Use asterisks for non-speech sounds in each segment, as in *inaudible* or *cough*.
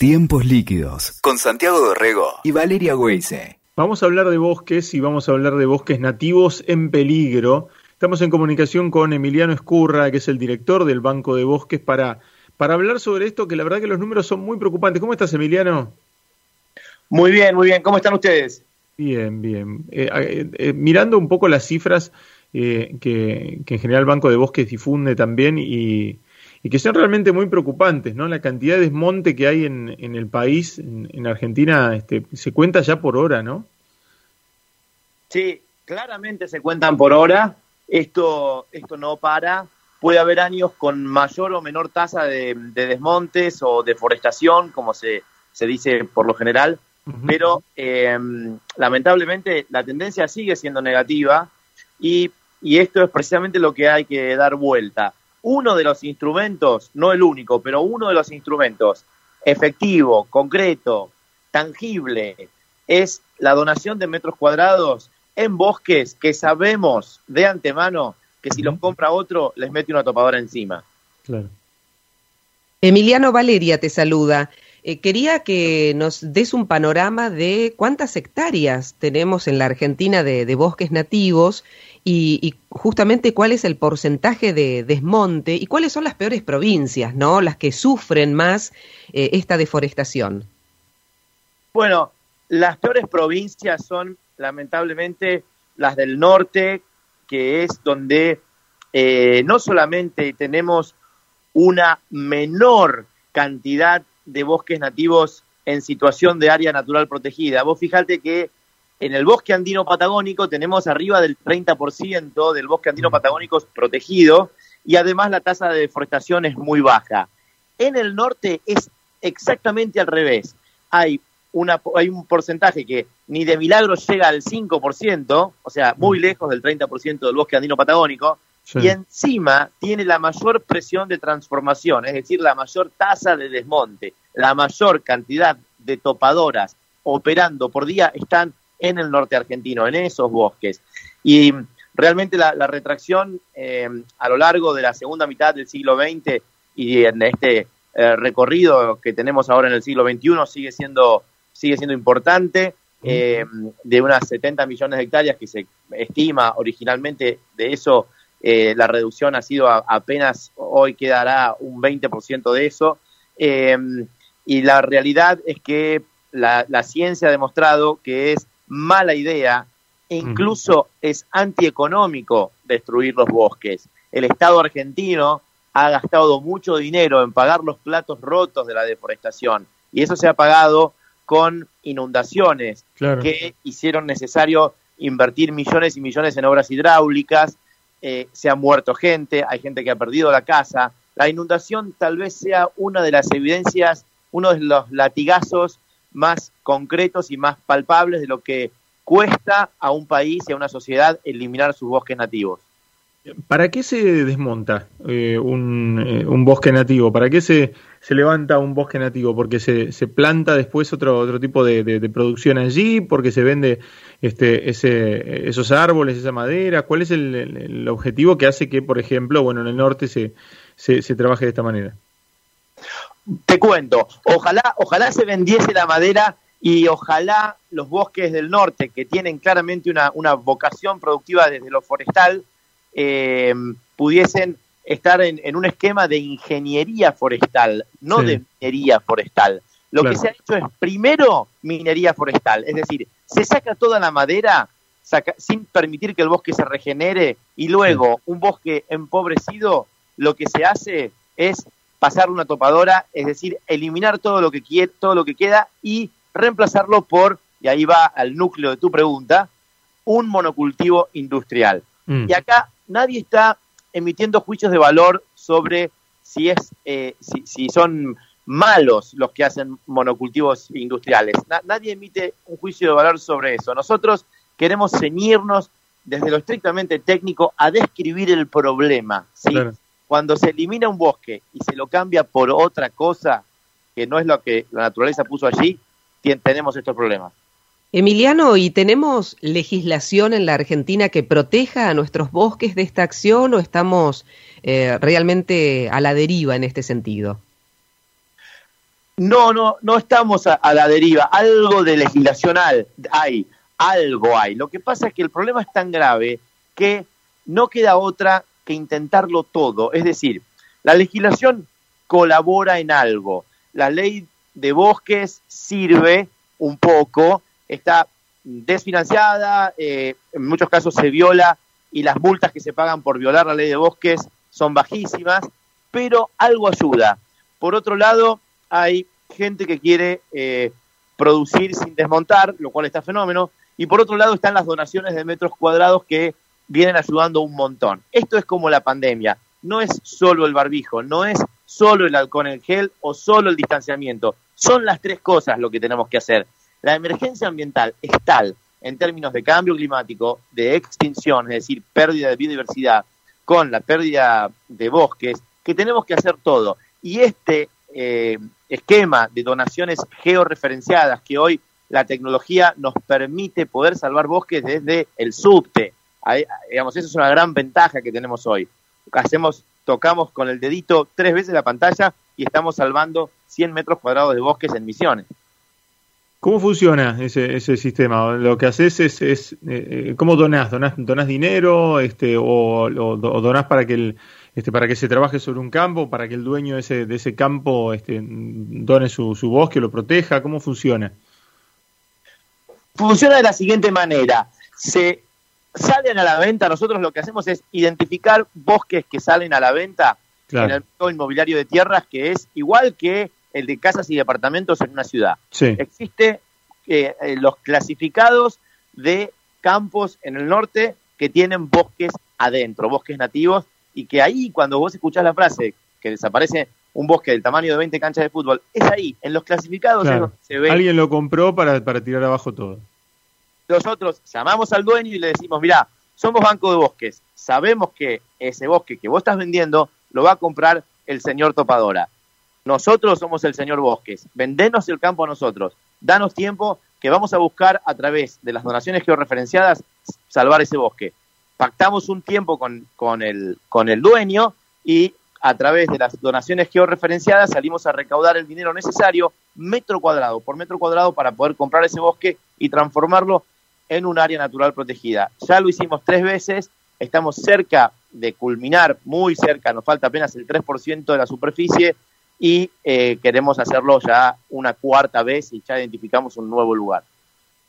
Tiempos líquidos con Santiago Dorrego y Valeria Weise. Vamos a hablar de bosques y vamos a hablar de bosques nativos en peligro. Estamos en comunicación con Emiliano Escurra, que es el director del Banco de Bosques, para, para hablar sobre esto, que la verdad que los números son muy preocupantes. ¿Cómo estás, Emiliano? Muy bien, muy bien. ¿Cómo están ustedes? Bien, bien. Eh, eh, eh, mirando un poco las cifras que, que en general el Banco de Bosques difunde también y y que son realmente muy preocupantes, ¿no? La cantidad de desmonte que hay en, en el país, en, Argentina, este, se cuenta ya por hora, ¿no? Sí, claramente se cuentan por hora. Esto, esto no para. Puede haber años con mayor o menor tasa de, desmontes o deforestación, como se, se dice por lo general, pero em, lamentablemente la tendencia sigue siendo negativa y, y esto es precisamente lo que hay que dar vuelta uno de los instrumentos, no el único, pero uno de los instrumentos efectivo, concreto, tangible, es la donación de metros cuadrados en bosques que sabemos de antemano que si los compra otro les mete una topadora encima. Claro. Emiliano Valeria te saluda. Eh, quería que nos des un panorama de cuántas hectáreas tenemos en la Argentina de, bosques nativos y, justamente cuál es el porcentaje de desmonte y cuáles son las peores provincias, ¿no? Las que sufren más eh, esta deforestación. Bueno, las peores provincias son lamentablemente las del norte, que es donde eh, no solamente tenemos una menor cantidad de bosques nativos en situación de área natural protegida. Vos fijate que en el bosque andino patagónico tenemos arriba del 30% del bosque andino mm. patagónico protegido y además la tasa de deforestación es muy baja. En el norte es exactamente al revés. Hay, una, hay un porcentaje que ni de milagro llega al 5%, o sea, muy mm. lejos del 30% del bosque andino patagónico, y encima tiene la mayor presión de transformación, es decir, la mayor tasa de desmonte, la mayor cantidad de topadoras operando por día están en el norte argentino, en esos bosques. Y realmente la, retracción eh, a lo largo de la segunda mitad del siglo XX y en este eh, recorrido que tenemos ahora en el siglo XXI sigue siendo, sigue siendo importante. Eh, de unas 70 millones de hectáreas que se estima originalmente, de eso la reducción ha sido apenas, hoy quedará un 20% de eso. Y la realidad es que la, ciencia ha demostrado que es mala idea e incluso es antieconómico destruir los bosques. El Estado argentino ha gastado mucho dinero en pagar los platos rotos de la deforestación y eso se ha pagado con inundaciones que hicieron necesario invertir millones y millones en obras hidráulicas, eh, se ha muerto gente, hay gente que ha perdido la casa. La inundación tal vez sea una de las evidencias, uno de los latigazos más concretos y más palpables de lo que cuesta a un país y a una sociedad eliminar sus bosques nativos. ¿Para qué se desmonta eh, un, eh, bosque nativo? ¿Para qué se, se levanta un bosque nativo? ¿Porque se, se planta después otro, otro tipo de, producción allí? ¿Porque se vende este, ese, esos árboles, esa madera? ¿Cuál es el, objetivo que hace que, por ejemplo, bueno, en el norte se, se, trabaje de esta manera? Te cuento, ojalá, ojalá se vendiese la madera y ojalá los bosques del norte, que tienen claramente una, una vocación productiva desde lo forestal, eh, pudiesen estar en, un esquema de ingeniería forestal, no de minería forestal. Lo que se ha hecho es primero minería forestal, es decir, se saca toda la madera sin permitir que el bosque se regenere y luego un bosque empobrecido, lo que se hace es pasar una topadora, es decir, eliminar todo lo que quiere, todo lo que queda y reemplazarlo por, y ahí va al núcleo de tu pregunta, un monocultivo industrial. Mm. Y acá nadie está emitiendo juicios de valor sobre si es eh, si, son malos los que hacen monocultivos industriales. nadie emite un juicio de valor sobre eso. Nosotros queremos ceñirnos desde lo estrictamente técnico a describir el problema. ¿sí? Cuando se elimina un bosque y se lo cambia por otra cosa que no es lo que la naturaleza puso allí, tenemos estos problemas. Emiliano, ¿y tenemos legislación en la Argentina que proteja a nuestros bosques de esta acción o estamos eh, realmente a la deriva en este sentido? No, no, no estamos a, la deriva. Algo de legislación hay, algo hay. Lo que pasa es que el problema es tan grave que no queda otra que intentarlo todo. Es decir, la legislación colabora en algo. La ley de bosques sirve un poco, está desfinanciada, eh, en muchos casos se viola y las multas que se pagan por violar la ley de bosques son bajísimas, pero algo ayuda. Por otro lado, hay gente que quiere eh, producir sin desmontar, lo cual está fenómeno, y por otro lado están las donaciones de metros cuadrados que vienen ayudando un montón. Esto es como la pandemia, no es solo el barbijo, no es solo el alcohol en gel o solo el distanciamiento, son las tres cosas lo que tenemos que hacer. La emergencia ambiental es tal en términos de cambio climático, de extinción, es decir, pérdida de biodiversidad, con la pérdida de bosques, que tenemos que hacer todo. Y este eh, esquema de donaciones georreferenciadas que hoy la tecnología nos permite poder salvar bosques desde el subte. Digamos, esa es una gran ventaja que tenemos hoy. Hacemos, tocamos con el dedito tres veces la pantalla y estamos salvando 100 metros cuadrados de bosques en misiones. ¿Cómo funciona ese, ese sistema? Lo que haces es, es eh, ¿cómo donás? ¿Donás, donás dinero este, o, o, donás para que, el, este, para que se trabaje sobre un campo, para que el dueño de ese, de ese campo este, done su, su bosque, lo proteja? ¿Cómo funciona? Funciona de la siguiente manera. Se salen a la venta, nosotros lo que hacemos es identificar bosques que salen a la venta en el mercado inmobiliario de tierras, que es igual que el de casas y departamentos en una ciudad. Existe eh, eh, los clasificados de campos en el norte que tienen bosques adentro, bosques nativos, y que ahí cuando vos escuchás la frase que desaparece un bosque del tamaño de 20 canchas de fútbol, es ahí, en los clasificados se ve. Alguien lo compró para, para tirar abajo todo. Nosotros llamamos al dueño y le decimos, mira, somos banco de bosques, sabemos que ese bosque que vos estás vendiendo lo va a comprar el señor Topadora. Nosotros somos el señor Bosques. Vendenos el campo a nosotros. Danos tiempo que vamos a buscar a través de las donaciones georreferenciadas salvar ese bosque. Pactamos un tiempo con, con, el, con el dueño y a través de las donaciones georreferenciadas salimos a recaudar el dinero necesario metro cuadrado por metro cuadrado para poder comprar ese bosque y transformarlo en un área natural protegida. Ya lo hicimos tres veces, estamos cerca de culminar, muy cerca, nos falta apenas el 3% de la superficie y eh, queremos hacerlo ya una cuarta vez y ya identificamos un nuevo lugar.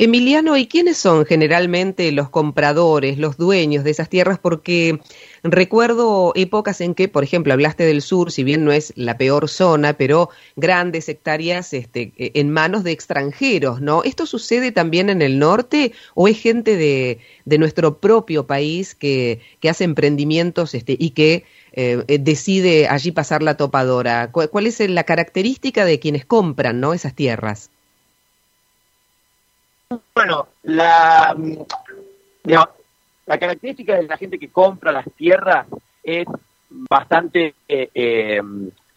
Emiliano, ¿y quiénes son generalmente los compradores, los dueños de esas tierras? Porque recuerdo épocas en que, por ejemplo, hablaste del sur, si bien no es la peor zona, pero grandes hectáreas este, en manos de extranjeros, ¿no? ¿Esto sucede también en el norte o es gente de, de nuestro propio país que, que hace emprendimientos este, y que eh, decide allí pasar la topadora? ¿Cuál, es la característica de quienes compran ¿no? esas tierras? Bueno, la, la característica de la gente que compra las tierras es bastante eh,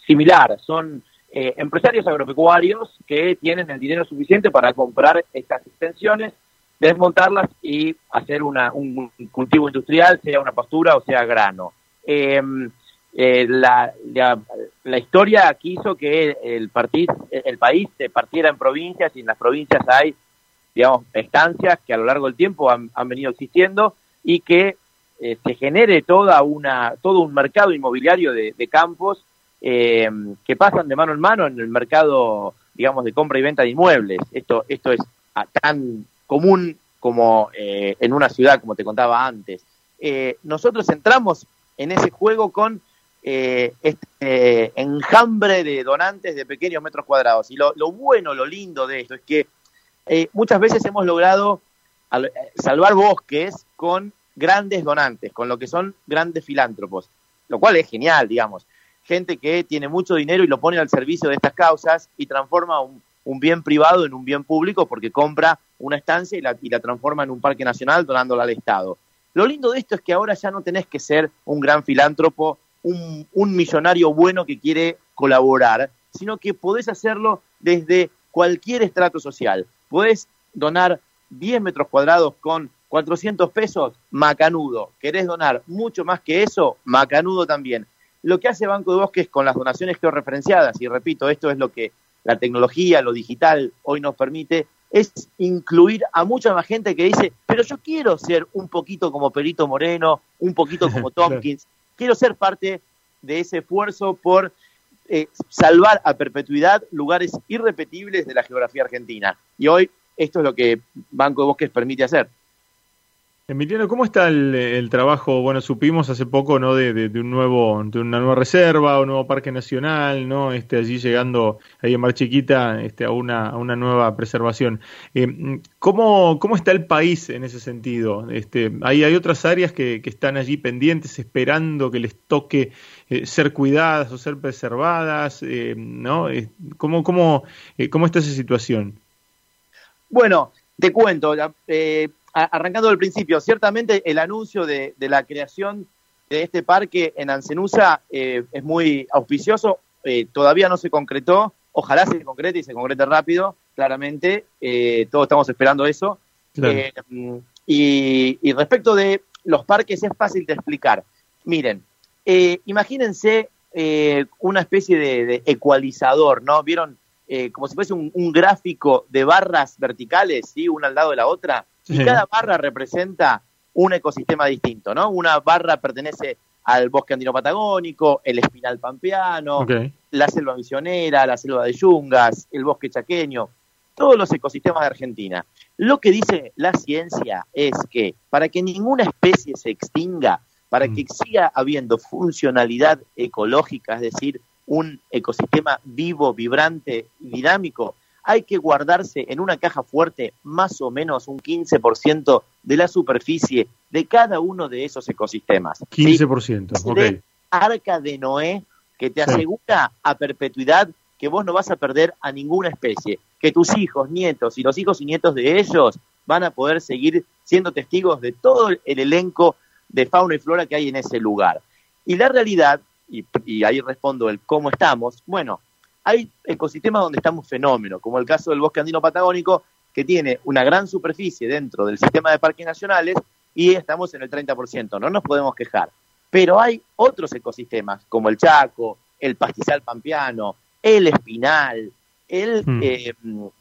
similar. Son empresarios agropecuarios que tienen el dinero suficiente para comprar estas extensiones, desmontarlas y hacer una, un cultivo industrial, sea una pastura o sea grano. Em, eh, la, la, historia quiso que el, el país se partiera en provincias y en las provincias hay, digamos, estancias que a lo largo del tiempo han, venido existiendo y que eh, se genere toda una, todo un mercado inmobiliario de, campos em, que pasan de mano en mano en el mercado, digamos, de compra y venta de inmuebles. Esto, esto es tan común como eh, en una ciudad, como te contaba antes. nosotros entramos en ese juego con eh, este enjambre de donantes de pequeños metros cuadrados. Y lo, bueno, lo lindo de esto es que eh, muchas veces hemos logrado salvar bosques con grandes donantes, con lo que son grandes filántropos, lo cual es genial, digamos. Gente que tiene mucho dinero y lo pone al servicio de estas causas y transforma un, bien privado en un bien público porque compra una estancia y la, y la transforma en un parque nacional donándola al Estado. Lo lindo de esto es que ahora ya no tenés que ser un gran filántropo, un, millonario bueno que quiere colaborar, sino que podés hacerlo desde cualquier estrato social. Podés donar 10 metros cuadrados con 400 pesos, macanudo. ¿Querés donar mucho más que eso? Macanudo también. Lo que hace Banco de Bosques con las donaciones georreferenciadas, y repito, esto es lo que la tecnología, lo digital hoy nos permite, es incluir a mucha más gente que dice, pero yo quiero ser un poquito como Perito Moreno, un poquito como *laughs* Tompkins, quiero ser parte de ese esfuerzo por eh, salvar a perpetuidad lugares irrepetibles de la geografía argentina. Y hoy esto es lo que Banco de Bosques permite hacer. Emiliano, ¿cómo está el, trabajo? Bueno, supimos hace poco, ¿no? De, un nuevo, de una nueva reserva, un nuevo parque nacional, ¿no? Este, allí llegando ahí en Mar Chiquita, este, a una, a una nueva preservación. Eh, ¿cómo, ¿Cómo está el país en ese sentido? Este, hay, hay otras áreas que, están allí pendientes, esperando que les toque eh, ser cuidadas o ser preservadas, eh, ¿no? ¿Cómo, cómo, ¿Cómo está esa situación? Bueno, te cuento, eh, arrancando del principio, ciertamente el anuncio de, la creación de este parque en Ancenusa eh, es muy auspicioso, eh, todavía no se concretó, ojalá se concrete y se concrete rápido, claramente, eh, todos estamos esperando eso. Y, respecto de los parques es fácil de explicar. Miren, imagínense una especie de, ecualizador, ¿no? ¿Vieron? como si fuese un, un, gráfico de barras verticales, ¿sí? Una al lado de la otra y cada barra representa un ecosistema distinto, ¿no? Una barra pertenece al bosque andino patagónico, el espinal pampeano, la selva misionera, la selva de yungas, el bosque chaqueño, todos los ecosistemas de Argentina. Lo que dice la ciencia es que para que ninguna especie se extinga, para mm. que siga habiendo funcionalidad ecológica, es decir, un ecosistema vivo, vibrante y dinámico, hay que guardarse en una caja fuerte más o menos un 15% de la superficie de cada uno de esos ecosistemas. 15%, ok. Arca de Noé que te asegura a perpetuidad que vos no vas a perder a ninguna especie, que tus hijos, nietos y los hijos y nietos de ellos van a poder seguir siendo testigos de todo el elenco de fauna y flora que hay en ese lugar. Y la realidad, y, y ahí respondo el cómo estamos, bueno, hay ecosistemas donde estamos fenómenos, como el caso del bosque andino patagónico, que tiene una gran superficie dentro del sistema de parques nacionales y estamos en el 30%, no nos podemos quejar. Pero hay otros ecosistemas, como el Chaco, el pastizal pampeano, el espinal, el, hmm. eh,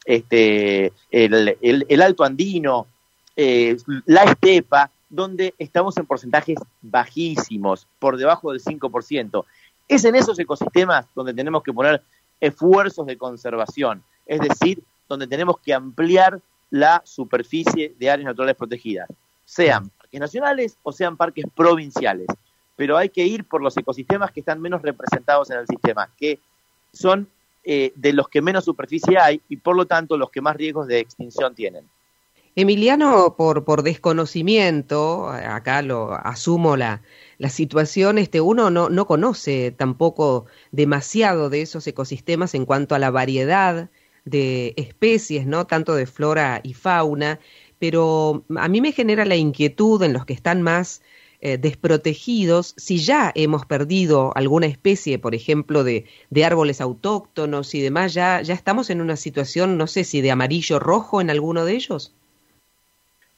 este, el, alto andino, eh, la estepa, donde estamos en porcentajes bajísimos, por debajo del 5%. Es en esos ecosistemas donde tenemos que poner esfuerzos de conservación, es decir, donde tenemos que ampliar la superficie de áreas naturales protegidas, sean parques nacionales o sean parques provinciales. Pero hay que ir por los ecosistemas que están menos representados en el sistema, que son eh, de los que menos superficie hay y por lo tanto los que más riesgos de extinción tienen. Emiliano, por, por desconocimiento, acá lo asumo la, la situación, este, uno no, no conoce tampoco demasiado de esos ecosistemas en cuanto a la variedad de especies, ¿no? Tanto de flora y fauna, pero a mí me genera la inquietud en los que están más eh, desprotegidos, si ya hemos perdido alguna especie, por ejemplo, de, de, árboles autóctonos y demás, ya, ya estamos en una situación, no sé si de amarillo rojo en alguno de ellos.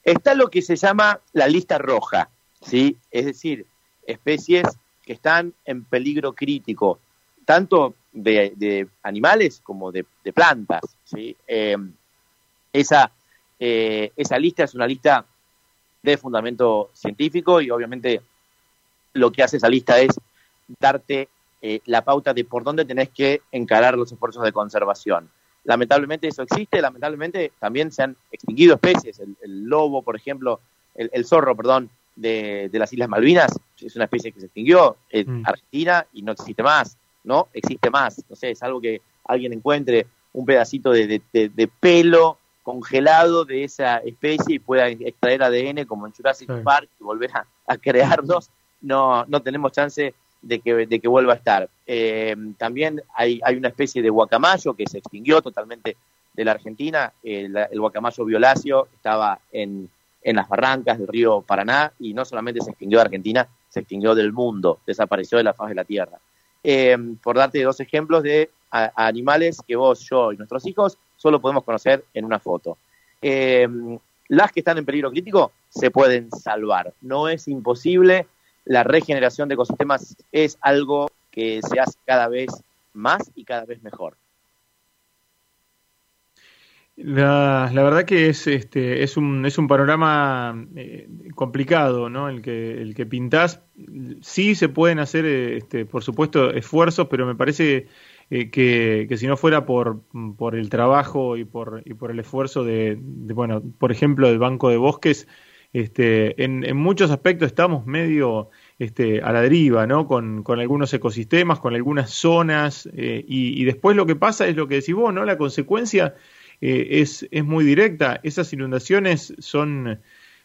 Está lo que se llama la lista roja, ¿sí? Es decir, especies que están en peligro crítico, tanto de, animales como de, plantas, ¿sí? Eh, esa, eh, esa lista es una lista de fundamento científico y obviamente lo que hace esa lista es darte eh, la pauta de por dónde tenés que encarar los esfuerzos de conservación. Lamentablemente eso existe, lamentablemente también se han extinguido especies, el, lobo, por ejemplo, el, zorro, perdón, de, las Islas Malvinas, es una especie que se extinguió en mm. Argentina y no existe más, ¿no? Existe más, no sé, es algo que alguien encuentre un pedacito de, pelo congelado de esa especie y pueda extraer ADN como en Jurassic Park y volver a, a crearlos, no, no tenemos chance de que, de que vuelva a estar. Eh, también hay, hay una especie de guacamayo que se extinguió totalmente de la Argentina. el, guacamayo violáceo estaba en, en las barrancas del río Paraná y no solamente se extinguió de Argentina, se extinguió del mundo, desapareció de la faz de la Tierra. Eh, por darte dos ejemplos de animales que vos, yo y nuestros hijos solo podemos conocer en una foto. Eh, las que están en peligro crítico se pueden salvar. No es imposible la regeneración de ecosistemas es algo que se hace cada vez más y cada vez mejor. La, verdad que es este es un es un panorama eh, complicado, ¿no? El que el que pintás sí se pueden hacer este por supuesto esfuerzos, pero me parece eh, que, que, si no fuera por, por el trabajo y por y por el esfuerzo de, de bueno, por ejemplo, del Banco de Bosques, este en, muchos aspectos estamos medio este, a la deriva, ¿no? Con, con algunos ecosistemas, con algunas zonas, eh, y, y, después lo que pasa es lo que decís vos, ¿no? La consecuencia eh, es, es muy directa. Esas inundaciones son,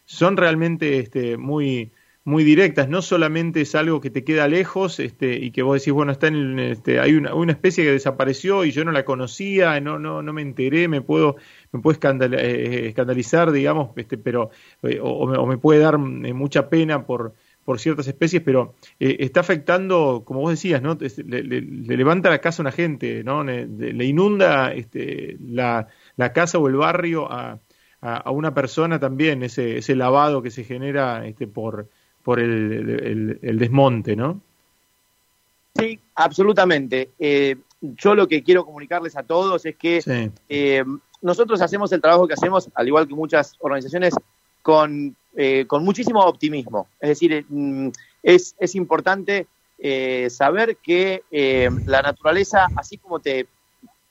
son realmente este, muy, muy directas. No solamente es algo que te queda lejos este, y que vos decís, bueno, está en este, hay una, una, especie que desapareció y yo no la conocía, no, no, no me enteré, me puedo, me puedo eh, escandalizar, digamos, este, pero, eh, o, o, me puede dar mucha pena por por ciertas especies, pero eh, está afectando, como vos decías, ¿no? Le, le, le, levanta la casa a una gente, ¿no? Le, le inunda este, la, la, casa o el barrio a, a, a, una persona también, ese, ese lavado que se genera este, por, por el, el, el desmonte, ¿no? Sí, absolutamente. Eh, yo lo que quiero comunicarles a todos es que sí. eh, nosotros hacemos el trabajo que hacemos, al igual que muchas organizaciones, con eh, con muchísimo optimismo. Es decir, mm, es, es importante eh, saber que eh, la naturaleza, así como te,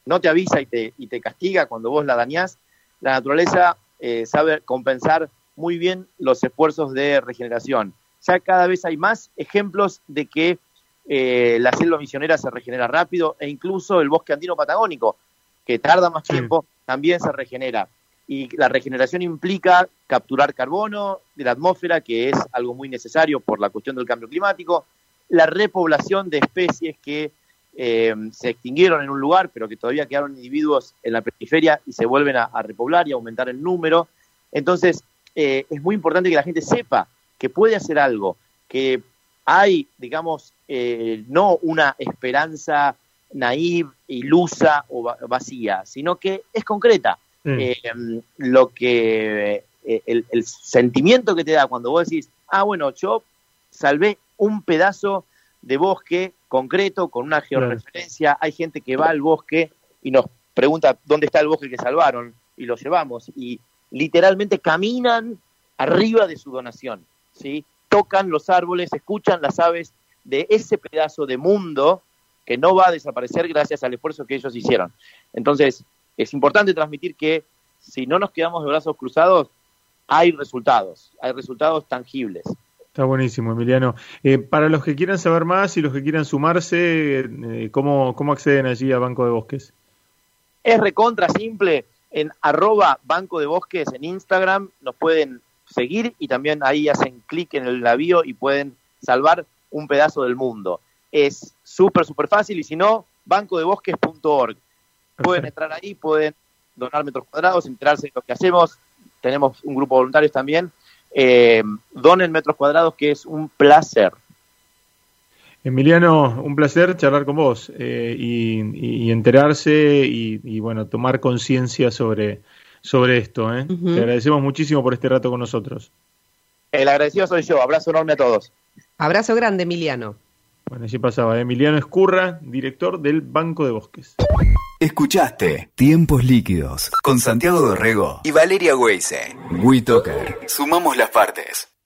no te avisa y te, y te castiga cuando vos la dañás, la naturaleza eh, sabe compensar muy bien los esfuerzos de regeneración. Ya cada vez hay más ejemplos de que eh, la selva misionera se regenera rápido e incluso el bosque andino patagónico, que tarda más tiempo. También se regenera y la regeneración implica capturar carbono de la atmósfera, que es algo muy necesario por la cuestión del cambio climático, la repoblación de especies que eh, se extinguieron en un lugar, pero que todavía quedaron individuos en la periferia y se vuelven a, repoblar y aumentar el número. Entonces, eh, es muy importante que la gente sepa que puede hacer algo, que hay, digamos, eh, no una esperanza naive, ilusa o vacía, sino que es concreta Mm. Eh, lo que eh, el, el, sentimiento que te da cuando vos decís, ah, bueno, yo salvé un pedazo de bosque concreto con una georreferencia, mm. hay gente que va al bosque y nos pregunta dónde está el bosque que salvaron y lo llevamos y literalmente caminan arriba de su donación, ¿sí? Tocan los árboles, escuchan las aves de ese pedazo de mundo que no va a desaparecer gracias al esfuerzo que ellos hicieron. Entonces, es importante transmitir que si no nos quedamos de brazos cruzados, hay resultados, hay resultados tangibles. Está buenísimo, Emiliano. Eh, para los que quieran saber más y los que quieran sumarse, eh, ¿cómo, ¿cómo acceden allí a Banco de Bosques? Es recontra simple. En arroba Banco de Bosques en Instagram nos pueden seguir y también ahí hacen clic en el navío y pueden salvar un pedazo del mundo. Es súper, súper fácil y si no, bancodebosques.org. Pueden entrar ahí, pueden donar metros cuadrados, enterarse de lo que hacemos. Tenemos un grupo de voluntarios también. Eh, donen metros cuadrados, que es un placer. Emiliano, un placer charlar con vos eh, y, y, enterarse y, y bueno, tomar conciencia sobre, sobre esto. ¿eh? Uh -huh. Te agradecemos muchísimo por este rato con nosotros. El agradecido soy yo. Abrazo enorme a todos. Abrazo grande, Emiliano. Bueno, allí pasaba Emiliano Escurra, director del Banco de Bosques. Escuchaste Tiempos Líquidos con Santiago Dorrego y Valeria Weise. WeToker. Sumamos las partes.